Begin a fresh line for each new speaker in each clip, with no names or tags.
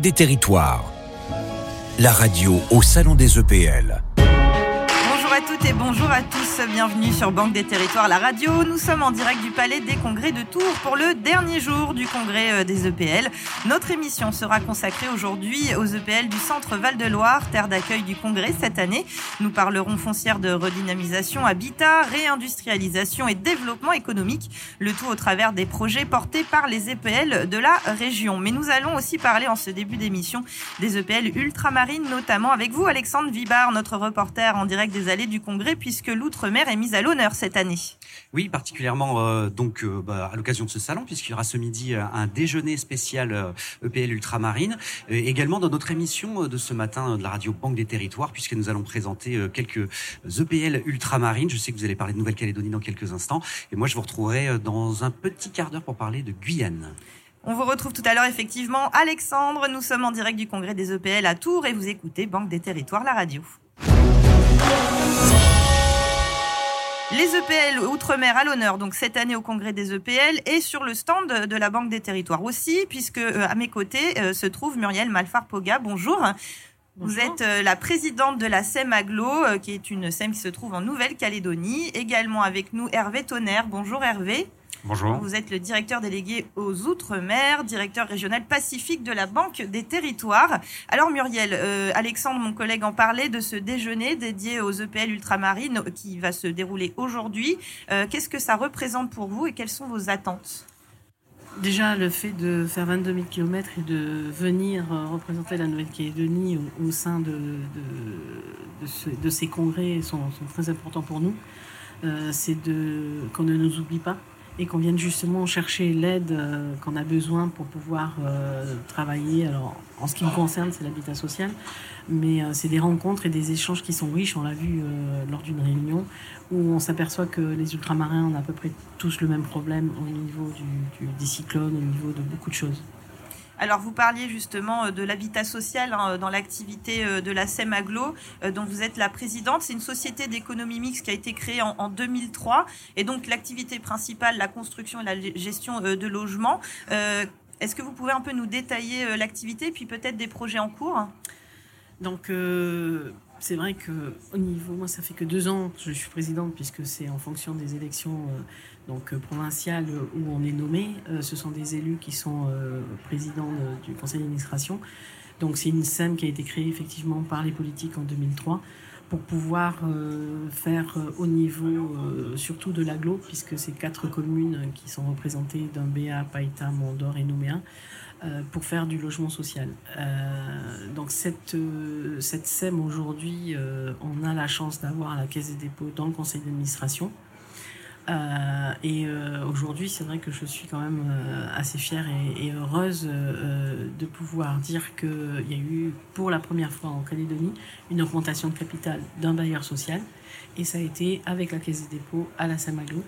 Des Territoires, la radio au Salon des EPL
et bonjour à tous. Bienvenue sur Banque des Territoires, la radio. Nous sommes en direct du Palais des Congrès de Tours pour le dernier jour du Congrès euh, des EPL. Notre émission sera consacrée aujourd'hui aux EPL du Centre Val-de-Loire, terre d'accueil du Congrès cette année. Nous parlerons foncière de redynamisation, habitat, réindustrialisation et développement économique. Le tout au travers des projets portés par les EPL de la région. Mais nous allons aussi parler en ce début d'émission des EPL ultramarines, notamment avec vous, Alexandre Vibard, notre reporter en direct des allées du Congrès puisque l'outre-mer est mise à l'honneur cette année.
Oui, particulièrement euh, donc euh, bah, à l'occasion de ce salon puisqu'il y aura ce midi euh, un déjeuner spécial EPL ultramarine. également dans notre émission de ce matin de la radio Banque des Territoires puisque nous allons présenter quelques EPL ultramarines. Je sais que vous allez parler de Nouvelle-Calédonie dans quelques instants et moi je vous retrouverai dans un petit quart d'heure pour parler de Guyane.
On vous retrouve tout à l'heure effectivement. Alexandre, nous sommes en direct du congrès des EPL à Tours et vous écoutez Banque des Territoires, la radio. Les EPL Outre-mer à l'honneur, donc cette année au congrès des EPL et sur le stand de la Banque des Territoires aussi, puisque euh, à mes côtés euh, se trouve Muriel Malfar-Poga. Bonjour. Vous êtes euh, la présidente de la SEM Aglo, qui est une SEM qui se trouve en Nouvelle-Calédonie. Également avec nous Hervé Tonnerre. Bonjour Hervé.
Bonjour.
Vous êtes le directeur délégué aux Outre-mer, directeur régional Pacifique de la Banque des Territoires. Alors Muriel, euh, Alexandre, mon collègue, en parlait de ce déjeuner dédié aux EPL ultramarines qui va se dérouler aujourd'hui. Euh, qu'est-ce que ça représente pour vous et quelles sont vos attentes?
Déjà, le fait de faire 22 000 km et de venir euh, représenter la Nouvelle-Calédonie au, sein de, de, ces congrès sont, très importants pour nous. C'est qu'on ne nous oublie pas et qu'on vienne justement chercher l'aide euh, qu'on a besoin pour pouvoir euh, travailler. Alors, en ce qui me concerne, c'est l'habitat social, mais euh, c'est des rencontres et des échanges qui sont riches. On l'a vu lors d'une réunion où on s'aperçoit que les ultramarins ont à peu près tous le même problème au niveau du, des cyclones, au niveau de beaucoup de choses.
Alors, vous parliez justement euh, de l'habitat social hein, dans l'activité euh, de la SEM Aglo, euh, dont vous êtes la présidente. C'est une société d'économie mixte qui a été créée en, 2003. Et donc, l'activité principale, la construction et la gestion de logements. Est-ce que vous pouvez un peu nous détailler l'activité, puis peut-être des projets en cours?
Donc, c'est vrai que au niveau, moi, ça fait que deux ans que je suis présidente, puisque c'est en fonction des élections donc euh, provinciales où on est nommé. Euh, ce sont des élus qui sont euh, présidents du conseil d'administration. Donc c'est une SEM qui a été créée effectivement par les politiques en 2003 pour pouvoir faire au niveau surtout de l'aglo, puisque c'est quatre communes qui sont représentées d'un BA, Païta, Mondor et Nouméa, pour faire du logement social. donc cette, cette SEM aujourd'hui, on a la chance d'avoir la Caisse des dépôts dans le conseil d'administration. Euh, et euh, aujourd'hui, c'est vrai que je suis quand même euh, assez fière et, heureuse de pouvoir dire qu'il y a eu pour la première fois en Calédonie une augmentation de capital d'un bailleur social. Et ça a été avec la Caisse des dépôts à la Samaglo.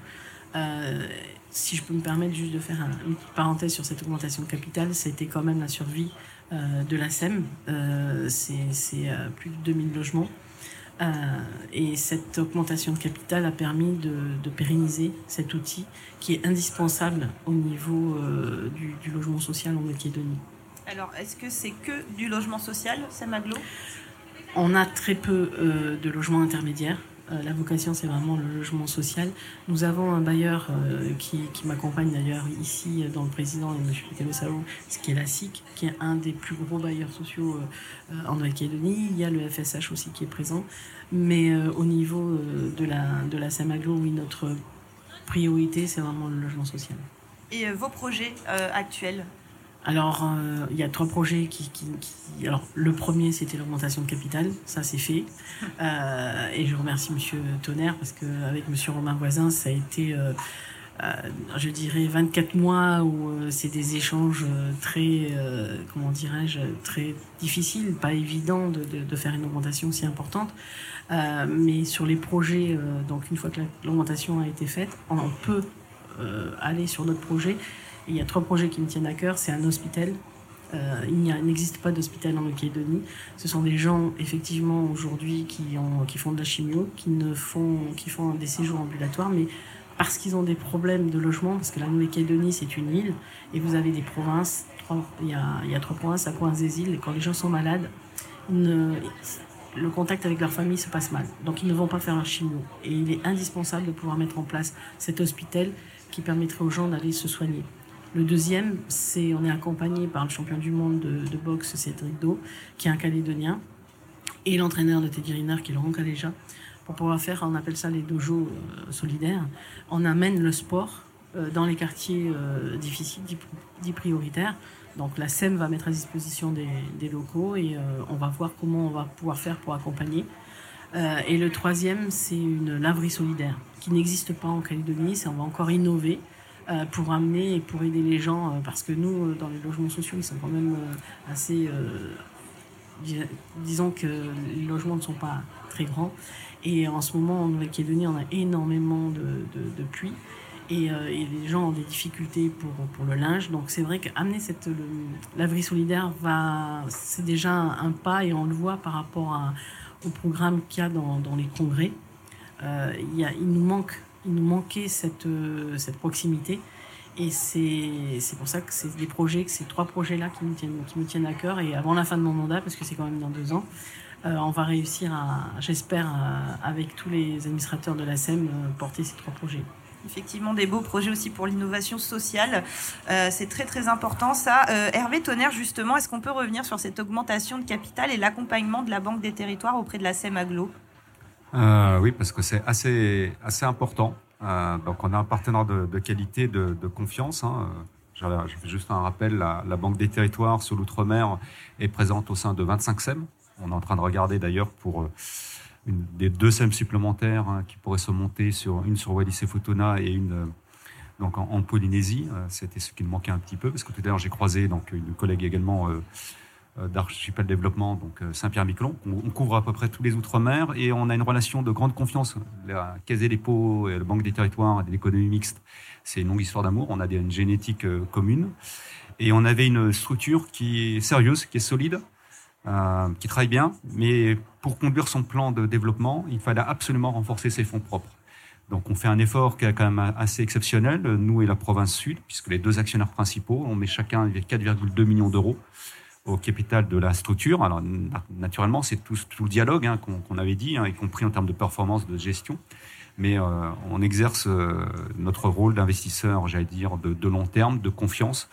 Si je peux me permettre juste de faire une petite parenthèse sur cette augmentation de capital, c'était quand même la survie de la SEM. c'est plus de 2000 logements. Euh, et cette augmentation de capital a permis de, pérenniser cet outil qui est indispensable au niveau euh, du, logement social en Nouvelle-Calédonie.
Alors, est-ce que c'est que du logement social, Samaglo
On a très peu euh, de logements intermédiaires. La vocation, c'est vraiment le logement social. Nous avons un bailleur qui, m'accompagne d'ailleurs ici dans le président, M. Sao, ce qui est la SIC, qui est un des plus gros bailleurs sociaux en Nouvelle-Calédonie. Il y a le FSH aussi qui est présent. Mais euh, au niveau euh, de la, de Samaglo, oui, notre priorité, c'est vraiment le logement social.
Et euh, vos projets actuels?
Alors, il y a trois projets qui, qui, Alors, le premier, c'était l'augmentation de capital. Ça, c'est fait. et je remercie Monsieur Tonnerre parce qu'avec Monsieur Romain Voisin, ça a été euh, je dirais 24 mois où euh, c'est des échanges euh, très, comment dirais-je, très difficiles, pas évident de, de, faire une augmentation si importante. mais sur les projets, donc une fois que l'augmentation a été faite, on peut aller sur notre projet. Il y a trois projets qui me tiennent à cœur. C'est un hôpital il n'existe pas d'hôpital en Nouvelle-Calédonie. Ce sont des gens, effectivement, aujourd'hui, qui, font de la chimio, qui, font, des séjours ambulatoires, mais parce qu'ils ont des problèmes de logement, parce que la Nouvelle-Calédonie, c'est une île, et vous avez des provinces il y, a, trois provinces, la province des îles, et quand les gens sont malades, le contact avec leur famille se passe mal. Donc ils ne vont pas faire un chimio. Et il est indispensable de pouvoir mettre en place cet hôpital qui permettrait aux gens d'aller se soigner. Le deuxième, c'est on est accompagné par le champion du monde de, boxe Cédric Do, qui est un Calédonien, et l'entraîneur de Teddy Riner, qui est Laurent Caléja, pour pouvoir faire, on appelle ça les dojos euh, solidaires. On amène le sport euh, dans les quartiers euh, difficiles, dits prioritaires. Donc la SEM va mettre à disposition des, locaux et on va voir comment on va pouvoir faire pour accompagner. et le troisième, c'est une laverie solidaire qui n'existe pas en Calédonie. On va encore innover pour amener et pour aider les gens, parce que nous, dans les logements sociaux, ils sont quand même assez... disons que les logements ne sont pas très grands. Et en ce moment, en Nouvelle-Calédonie, on a énormément de, de, pluie. Euh, et, les gens ont des difficultés pour, pour le linge. Donc c'est vrai qu'amener cette laverie solidaire c'est déjà un, pas et on le voit par rapport au programme qu'il y a dans, dans les congrès. Euh, il, nous manque, il nous manquait cette, cette proximité. Et c'est pour ça que c'est des projets, que ces trois projets-là qui me tiennent, qui me tiennent à cœur. Et avant la fin de mon mandat, parce que c'est quand même dans deux ans, euh, on va réussir à, j'espère, avec tous les administrateurs de la SEM, euh, porter ces trois projets
effectivement des beaux projets aussi pour l'innovation sociale. Euh, c'est très très important ça. Hervé Tonnerre, justement, est-ce qu'on peut revenir sur cette augmentation de capital et l'accompagnement de la Banque des Territoires auprès de la SEM Aglo
Oui, parce que c'est assez, assez important. donc on a un partenaire de, qualité, de, confiance. Hein. Je, fais juste un rappel, la, la Banque des Territoires sur l'outre-mer est présente au sein de 25 SEM, on est en train de regarder d'ailleurs pour euh, une, des deux SEM supplémentaires hein, qui pourraient se monter sur une sur Wallis et Futuna et une euh, donc en, Polynésie. Euh, c'était ce qui me manquait un petit peu parce que tout à l'heure j'ai croisé donc une collègue également d'Archipel Développement, donc Saint-Pierre-Miquelon. On, couvre à peu près tous les outre-mer et on a une relation de grande confiance. La Caisse des dépôts, et la Banque des territoires et l'économie mixte, c'est une longue histoire d'amour. On a une génétique commune et on avait une structure qui est sérieuse, qui est solide, euh, qui travaille bien, mais pour conduire son plan de développement, il fallait absolument renforcer ses fonds propres. Donc on fait un effort qui est quand même assez exceptionnel, nous et la province sud, puisque les deux actionnaires principaux, on met chacun 4,2 millions d'euros au capital de la structure. Alors naturellement, c'est tout, tout, le dialogue hein, qu'on avait dit, hein, y compris en termes de performance, de gestion. Mais euh, on exerce euh, notre rôle d'investisseur, j'allais dire, de, de long terme, de confiance,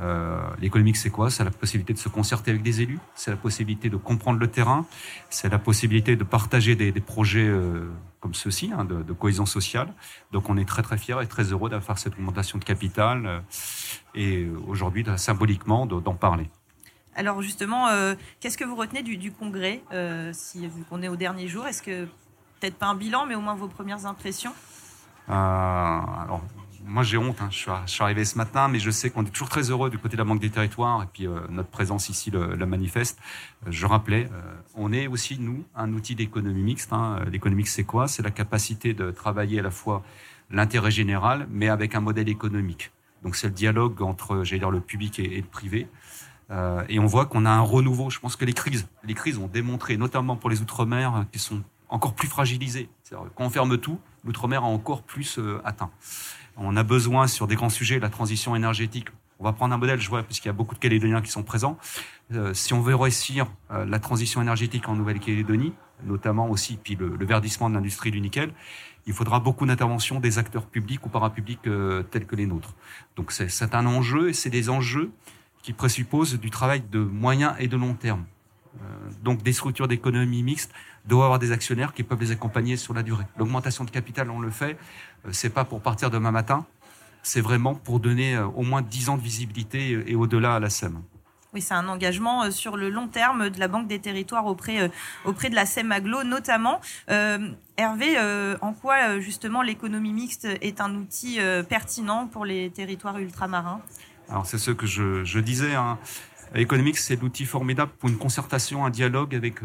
euh, L'économique, c'est quoi? C'est la possibilité de se concerter avec des élus, c'est la possibilité de comprendre le terrain, c'est la possibilité de partager des, des projets euh, comme ceux-ci, hein, de, de, cohésion sociale. Donc on est très très fiers et très heureux d'avoir cette augmentation de capital euh, et aujourd'hui symboliquement d'en parler.
Alors justement, euh, qu'est-ce que vous retenez du, congrès, euh, si vu qu'on est au dernier jour? Est-ce que peut-être pas un bilan, mais au moins vos premières impressions?
Alors moi j'ai honte, hein. je, suis, arrivé ce matin, mais je sais qu'on est toujours très heureux du côté de la Banque des Territoires et puis euh, notre présence ici le, manifeste. Euh, je rappelais, euh, on est aussi nous un outil d'économie mixte. Hein. L'économie c'est quoi? C'est la capacité de travailler à la fois l'intérêt général, mais avec un modèle économique. Donc c'est le dialogue entre, j'allais dire, le public et, le privé. Et on voit qu'on a un renouveau. Je pense que les crises, les crises ont démontré, notamment pour les outre-mer, qui sont encore plus fragilisés. Quand on ferme tout, l'outre-mer a encore plus atteint. On a besoin sur des grands sujets, la transition énergétique. On va prendre un modèle, je vois, puisqu'il y a beaucoup de Calédoniens qui sont présents. Euh, si on veut réussir euh, la transition énergétique en Nouvelle-Calédonie, notamment aussi puis le, verdissement de l'industrie du nickel, il faudra beaucoup d'interventions des acteurs publics ou parapublics euh, tels que les nôtres. Donc c'est un enjeu et c'est des enjeux qui présupposent du travail de moyen et de long terme. donc des structures d'économie mixte doivent avoir des actionnaires qui peuvent les accompagner sur la durée. L'augmentation de capital, on le fait, euh, c'est pas pour partir demain matin, c'est vraiment pour donner euh, au moins 10 ans de visibilité et au-delà à la SEM.
Oui, c'est un engagement euh, sur le long terme de la Banque des Territoires auprès, auprès de la SEM Aglo notamment. Hervé, en quoi justement l'économie mixte est un outil pertinent pour les territoires ultramarins?
Alors c'est ce que je, je disais. Hein. L'économique, c'est l'outil formidable pour une concertation, un dialogue avec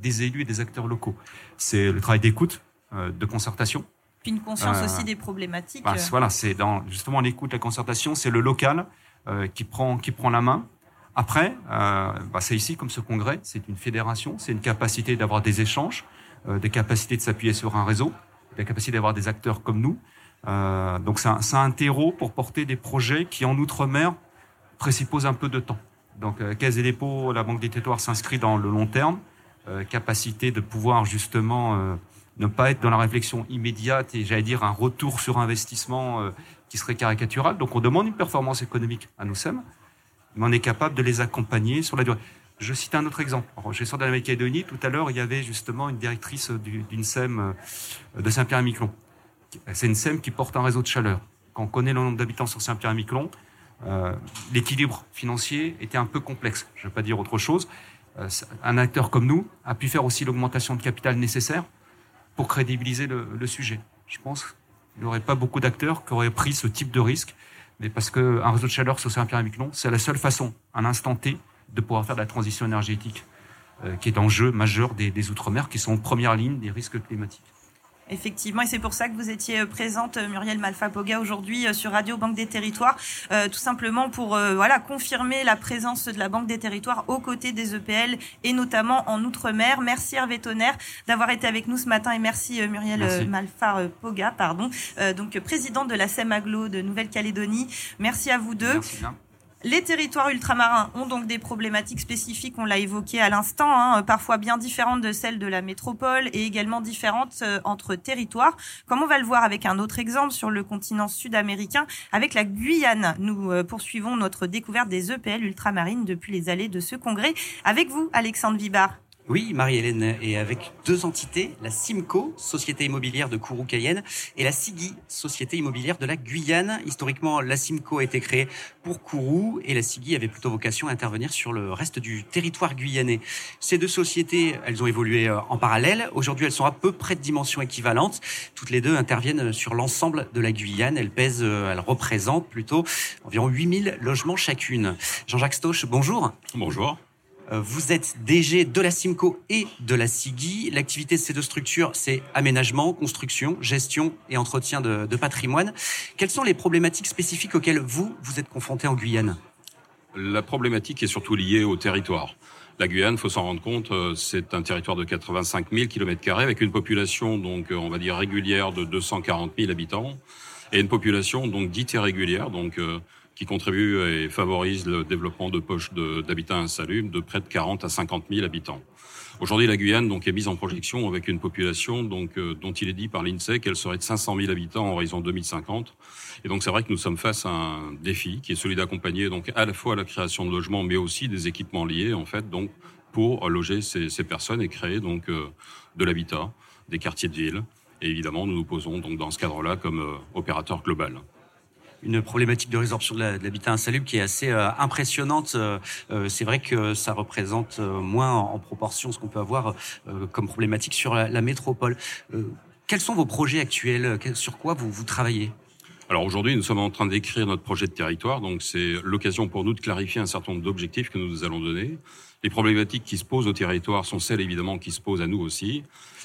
des élus et des acteurs locaux. C'est le travail d'écoute, de concertation,
puis une conscience euh, aussi des problématiques.
Bah, voilà, c'est dans justement l'écoute, la concertation, c'est le local euh, qui prend qui prend la main. Après, euh, bah, c'est ici comme ce congrès, c'est une fédération, c'est une capacité d'avoir des échanges, euh, des capacités de s'appuyer sur un réseau, la capacité d'avoir des acteurs comme nous. Euh, donc c'est un, un, terreau pour porter des projets qui en outre-mer présuppose un peu de temps. Donc, Caisse des dépôts, la Banque des territoires s'inscrit dans le long terme, capacité de pouvoir justement ne pas être dans la réflexion immédiate et j'allais dire un retour sur investissement qui serait caricatural. Donc, on demande une performance économique à nous sommes, mais on est capable de les accompagner sur la durée. Je cite un autre exemple. En gestion de la Macédonie, tout à l'heure, il y avait justement une directrice d'une SEM euh, de Saint-Pierre-et-Miquelon. C'est une SEM qui porte un réseau de chaleur. Quand on connaît le nombre d'habitants sur Saint-Pierre-et-Miquelon, euh, l'équilibre financier était un peu complexe. Je ne vais pas dire autre chose. Euh, un acteur comme nous a pu faire aussi l'augmentation de capital nécessaire pour crédibiliser le, sujet. Je pense qu'il n'y aurait pas beaucoup d'acteurs qui auraient pris ce type de risque, mais parce qu'un réseau de chaleur sur Saint-Pierre-et-Miquelon, c'est la seule façon, à l'instant T, de pouvoir faire de la transition énergétique, euh, qui est en jeu majeur des Outre-mer, qui sont en première ligne des risques climatiques.
Effectivement, et c'est pour ça que vous étiez euh, présente, euh, Muriel Malfa-Poga, aujourd'hui sur Radio Banque des Territoires, tout simplement pour voilà confirmer la présence de la Banque des Territoires aux côtés des EPL et notamment en Outre-mer. Merci Hervé Tonnerre d'avoir été avec nous ce matin et merci Muriel Malfa-Poga, pardon, donc présidente de la SEMAGLO de Nouvelle-Calédonie. Merci à vous deux. Merci les territoires ultramarins ont donc des problématiques spécifiques, on l'a évoqué à l'instant, hein, parfois bien différentes de celles de la métropole et également différentes euh, entre territoires. Comme on va le voir avec un autre exemple sur le continent sud-américain, avec la Guyane. Nous euh, poursuivons notre découverte des EPL ultramarines depuis les allées de ce congrès. Avec vous, Alexandre Vibard.
Oui, Marie-Hélène, et avec deux entités, la Simco, Société immobilière de Kourou-Cayenne, et la SIGI, Société immobilière de la Guyane. Historiquement, la Simco a été créée pour Kourou et la SIGI avait plutôt vocation à intervenir sur le reste du territoire guyanais. Ces deux sociétés, elles ont évolué euh, en parallèle. Aujourd'hui, elles sont à peu près de dimensions équivalentes. Toutes les deux interviennent sur l'ensemble de la Guyane. Elles pèsent, euh, elles représentent plutôt environ 8000 logements chacune. Jean-Jacques Stoche, bonjour.
Bonjour.
Euh, vous êtes DG de la Simco et de la SIGI. L'activité de ces deux structures, c'est aménagement, construction, gestion et entretien de, patrimoine. Quelles sont les problématiques spécifiques auxquelles vous, vous êtes confrontés en Guyane?
La problématique est surtout liée au territoire. La Guyane, faut s'en rendre compte, euh, c'est un territoire de 85 000 km avec une population donc euh, on va dire régulière de 240 000 habitants et une population donc dite irrégulière, donc qui contribue et favorise le développement de poches d'habitats insalubres de près de 40 à 50 000 habitants. Aujourd'hui, la Guyane donc est mise en projection avec une population donc euh, dont il est dit par l'Insee qu'elle serait de 500 000 habitants en horizon 2050. Et donc c'est vrai que nous sommes face à un défi qui est celui d'accompagner donc à la fois la création de logements, mais aussi des équipements liés en fait donc pour loger ces, ces personnes et créer donc euh, de l'habitat, des quartiers de ville. Et évidemment, nous nous posons donc dans ce cadre-là comme euh, opérateur global
une problématique de résorption de l'habitat insalubre qui est assez euh, impressionnante. Euh, euh, c'est vrai que ça représente moins en, proportion ce qu'on peut avoir comme problématique sur la, métropole. quels sont vos projets actuels? Sur quoi vous, vous travaillez?
Alors aujourd'hui, nous sommes en train d'écrire notre projet de territoire, donc c'est l'occasion pour nous de clarifier un certain nombre d'objectifs que nous allons donner. Les problématiques qui se posent au territoire sont celles évidemment qui se posent à nous aussi,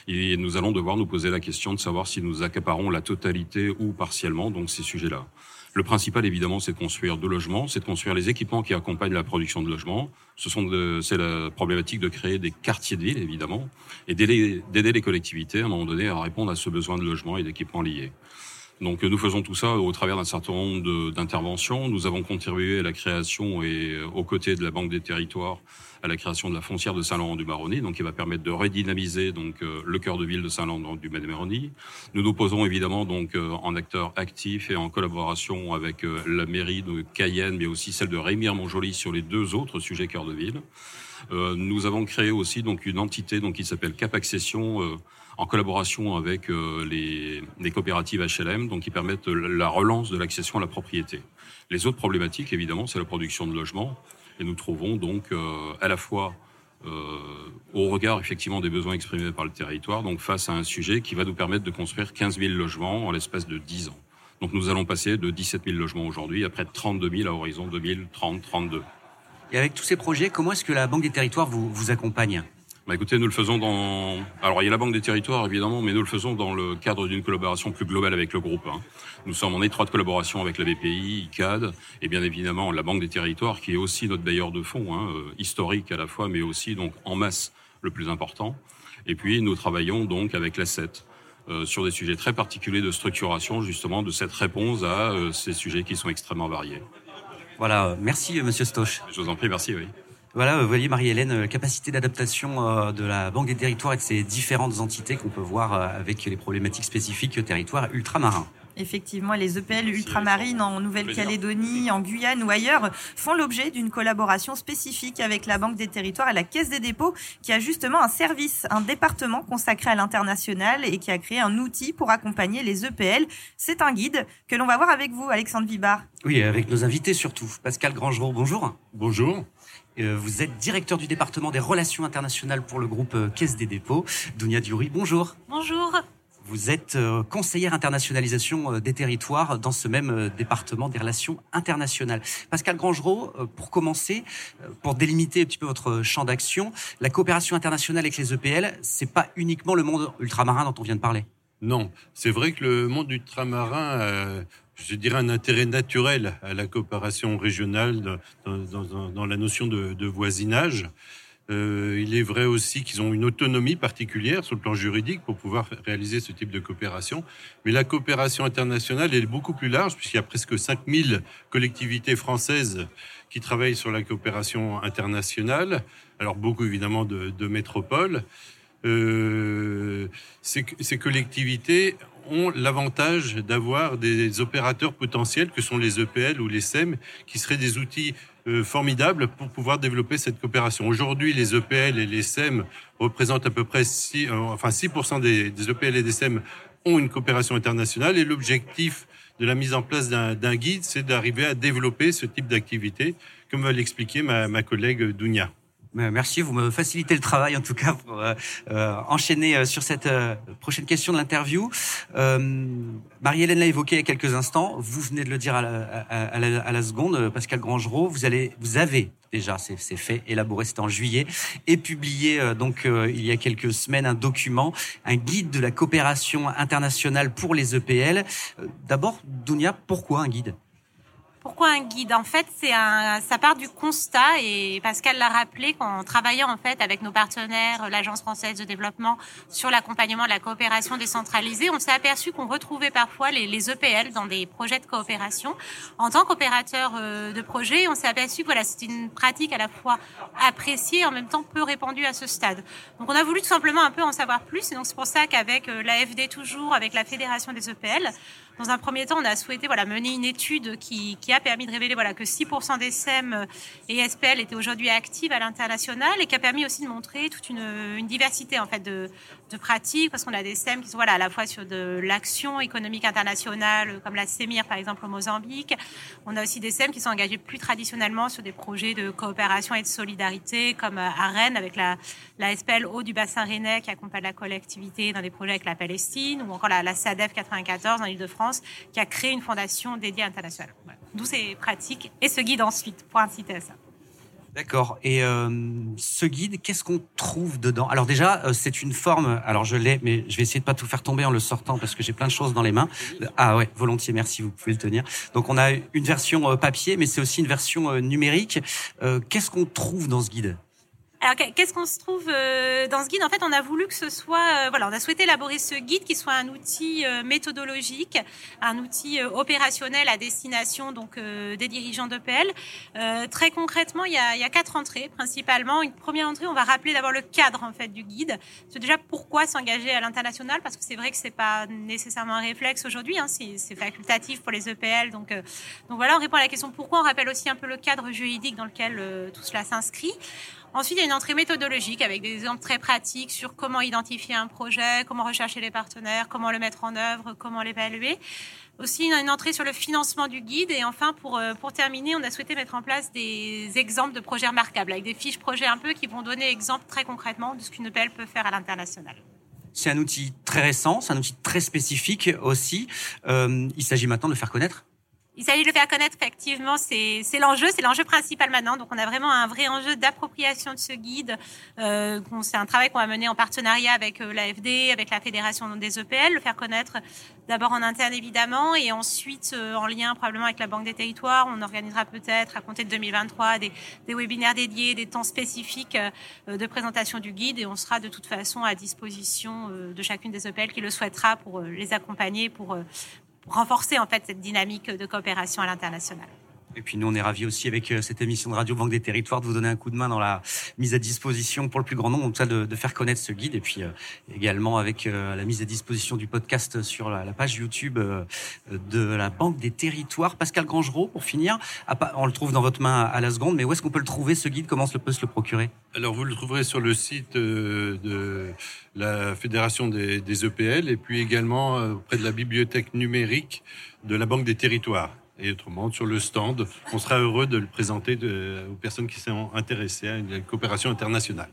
et nous allons devoir nous poser la question de savoir si nous accaparons la totalité ou partiellement donc ces sujets-là. Le principal, évidemment, c'est de construire de logements, c'est de construire les équipements qui accompagnent la production de logements. Ce sont c'est la problématique de créer des quartiers de ville, évidemment, et d'aider les collectivités, à un moment donné, à répondre à ce besoin de logements et d'équipements liés. Donc nous faisons tout ça au travers d'un certain nombre d'interventions. Nous avons contribué à la création et aux côtés de la Banque des Territoires à la création de la foncière de Saint-Laurent-du-Maroni, donc qui va permettre de redynamiser donc euh, le cœur de ville de Saint-Laurent-du-Maroni. Nous nous posons évidemment donc euh, en acteur actif et en collaboration avec euh, la mairie de Cayenne, mais aussi celle de Rémire-Montjoly sur les deux autres sujets cœur de ville. nous avons créé aussi donc une entité donc qui s'appelle Cap Accession en collaboration avec les, les, coopératives HLM, donc qui permettent la relance de l'accession à la propriété. Les autres problématiques, évidemment, c'est la production de logements. Et nous trouvons donc euh, à la fois euh, au regard effectivement des besoins exprimés par le territoire, donc face à un sujet qui va nous permettre de construire 15 000 logements en l'espace de 10 ans. Donc nous allons passer de 17 000 logements aujourd'hui à près de 32 000 à horizon 2030-32.
Et avec tous ces projets, comment est-ce que la Banque des Territoires vous, vous accompagne?
Bah écoutez, nous le faisons dans. Alors il y a la Banque des Territoires évidemment, mais nous le faisons dans le cadre d'une collaboration plus globale avec le groupe. Hein. Nous sommes en étroite collaboration avec la BPI, ICAD, et bien évidemment la Banque des Territoires, qui est aussi notre bailleur de fonds, hein, euh, historique à la fois, mais aussi donc en masse le plus important. Et puis nous travaillons donc avec la euh, sur des sujets très particuliers de structuration justement de cette réponse à euh, ces sujets qui sont extrêmement variés.
Voilà, merci Monsieur Stoch.
Je vous en prie, merci, oui.
Voilà, vous voyez Marie-Hélène, capacité d'adaptation de la Banque des territoires et de ces différentes entités qu'on peut voir avec les problématiques spécifiques territoires ultramarins.
Effectivement, les EPL ultramarines en Nouvelle-Calédonie, en Guyane ou ailleurs font l'objet d'une collaboration spécifique avec la Banque des Territoires et la Caisse des dépôts qui a justement un service, un département consacré à l'international et qui a créé un outil pour accompagner les EPL. C'est un guide que l'on va voir avec vous, Alexandre Vibard.
Oui, avec nos invités surtout. Pascal Grangereau, bonjour.
Bonjour.
Euh, vous êtes directeur du département des relations internationales pour le groupe euh, Caisse des dépôts. Dounia Diouri, bonjour.
Bonjour.
Vous êtes euh, conseillère internationalisation des territoires dans ce même département des relations internationales. Pascal Grangereau, pour commencer, pour délimiter un petit peu votre champ d'action, la coopération internationale avec les EPL, c'est pas uniquement le monde ultramarin dont on vient de parler.
Non, c'est vrai que le monde ultramarin je dirais, un intérêt naturel à la coopération régionale dans, la notion de voisinage. Euh, il est vrai aussi qu'ils ont une autonomie particulière sur le plan juridique pour pouvoir réaliser ce type de coopération. Mais la coopération internationale est beaucoup plus large puisqu'il y a presque 5000 collectivités françaises qui travaillent sur la coopération internationale. Alors beaucoup évidemment de, de métropoles. Euh, ces, ces collectivités ont l'avantage d'avoir des opérateurs potentiels que sont les EPL ou les SEM qui seraient des outils euh, formidable pour pouvoir développer cette coopération. Aujourd'hui, les EPL et les SEM représentent à peu près 6, euh, enfin 6% des, des, EPL et des SEM ont une coopération internationale et l'objectif de la mise en place d'un guide, c'est d'arriver à développer ce type d'activité, comme va l'expliquer ma, ma collègue Dounia.
Merci, vous me facilitez le travail en tout cas pour euh, euh enchaîner euh, sur cette euh, prochaine question de l'interview. Euh, Marie-Hélène l'a évoqué il y a quelques instants, vous venez de le dire à la, à, la, à la, seconde, Pascal Grangereau, vous, vous avez déjà, c'est fait, élaboré, c'était en juillet, et publié donc il y a quelques semaines un document, un guide de la coopération internationale pour les EPL. D'abord, Dounia, pourquoi un guide?
Pourquoi un guide? En fait, c'est un, ça part du constat et Pascal l'a rappelé quand on travaillait en fait avec nos partenaires, l'Agence française de développement, sur l'accompagnement de la coopération décentralisée, on s'est aperçu qu'on retrouvait parfois les, les, EPL dans des projets de coopération. En tant qu'opérateur euh, de projet, on s'est aperçu que voilà, c'est une pratique à la fois appréciée et en même temps peu répandue à ce stade. Donc on a voulu tout simplement un peu en savoir plus et donc c'est pour ça qu'avec euh, l'AFD toujours, avec la Fédération des EPL, dans un premier temps, on a souhaité voilà, mener une étude qui, qui a permis de révéler voilà, que 6% des SEM et SPL étaient aujourd'hui actives à l'international et qui a permis aussi de montrer toute une, diversité en fait, de, de pratiques, parce qu'on a des SEM qui sont voilà, à la fois sur de l'action économique internationale, comme la CEMIR par exemple au Mozambique. On a aussi des SEM qui sont engagés plus traditionnellement sur des projets de coopération et de solidarité, comme à Rennes avec la, SPL Haut du bassin rennais qui accompagne la collectivité dans des projets avec la Palestine, ou encore la, la SADEF 94 dans l'île de Qui a créé une fondation dédiée internationale. D'où ces pratiques et ce guide ensuite, pour inciter à ça.
D'accord. Et euh, ce guide, qu'est-ce qu'on trouve dedans? Alors déjà, euh, c'est une forme. Alors je l'ai, mais je vais essayer de pas tout faire tomber en le sortant parce que j'ai plein de choses dans les mains. Ah ouais, volontiers, merci, vous pouvez le tenir. Donc on a une version euh, papier, mais c'est aussi une version numérique. qu'est-ce qu'on trouve dans ce guide?
Alors, qu'est-ce qu'on se trouve euh, dans ce guide? En fait, on a voulu que ce soit, euh, voilà, on a souhaité élaborer ce guide qui soit un outil euh, méthodologique, un outil opérationnel à destination donc des dirigeants d'EPL. très concrètement, il y, a, il y a quatre entrées principalement. Une première entrée, on va rappeler d'abord le cadre en fait du guide. C'est déjà pourquoi s'engager à l'international parce que c'est vrai que c'est pas nécessairement un réflexe aujourd'hui. Hein, c'est facultatif pour les EPL. Donc, donc voilà, on répond à la question pourquoi. On rappelle aussi un peu le cadre juridique dans lequel tout cela s'inscrit. Ensuite, il y a une entrée méthodologique avec des exemples très pratiques sur comment identifier un projet, comment rechercher les partenaires, comment le mettre en œuvre, comment l'évaluer. Aussi, une entrée sur le financement du guide. Et enfin, pour, euh, pour terminer, on a souhaité mettre en place des exemples de projets remarquables avec des fiches projets un peu qui vont donner exemple très concrètement de ce qu'une EPL peut faire à l'international.
C'est un outil très récent, c'est un outil très spécifique aussi. Euh, il s'agit maintenant de faire connaître
il s'agit de le faire connaître, effectivement, c'est l'enjeu, c'est l'enjeu principal maintenant. Donc, on a vraiment un vrai enjeu d'appropriation de ce guide. Euh, c'est un travail qu'on va mener en partenariat avec euh, l'AFD, avec la Fédération des EPL, le faire connaître d'abord en interne, évidemment, et ensuite euh, en lien probablement avec la Banque des Territoires. On organisera peut-être, à compter de 2023, des, des webinaires dédiés, des temps spécifiques euh, de présentation du guide, et on sera de toute façon à disposition euh, de chacune des EPL qui le souhaitera pour les accompagner, pour, renforcer en fait cette dynamique de coopération à l'international.
Et puis nous, on est ravis aussi avec euh, cette émission de Radio Banque des Territoires de vous donner un coup de main dans la mise à disposition pour le plus grand nombre, ça de, de faire connaître ce guide. Et puis euh, également avec euh, la mise à disposition du podcast sur la, page YouTube de la Banque des Territoires. Pascal Grangerot, pour finir, on le trouve dans votre main à la seconde, mais où est-ce qu'on peut le trouver ce guide? Comment on peut se le procurer?
Alors vous le trouverez sur le site de la Fédération des, des EPL et puis également auprès de la bibliothèque numérique de la Banque des Territoires et autrement sur le stand. On sera heureux de le présenter aux personnes qui sont intéressées à une coopération internationale.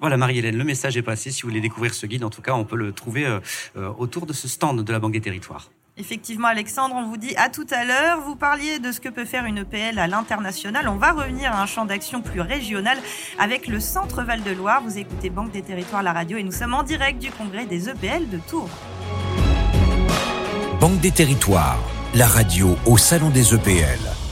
Voilà Marie-Hélène, le message est passé. Si vous voulez découvrir ce guide, en tout cas, on peut le trouver euh, euh, autour de ce stand de la Banque des Territoires.
Effectivement, Alexandre, on vous dit à tout à l'heure. Vous parliez de ce que peut faire une EPL à l'international. On va revenir à un champ d'action plus régional avec le Centre Val-de-Loire. Vous écoutez Banque des Territoires, la radio, et nous sommes en direct du congrès des EPL de Tours.
Banque des Territoires la radio au Salon des EPL.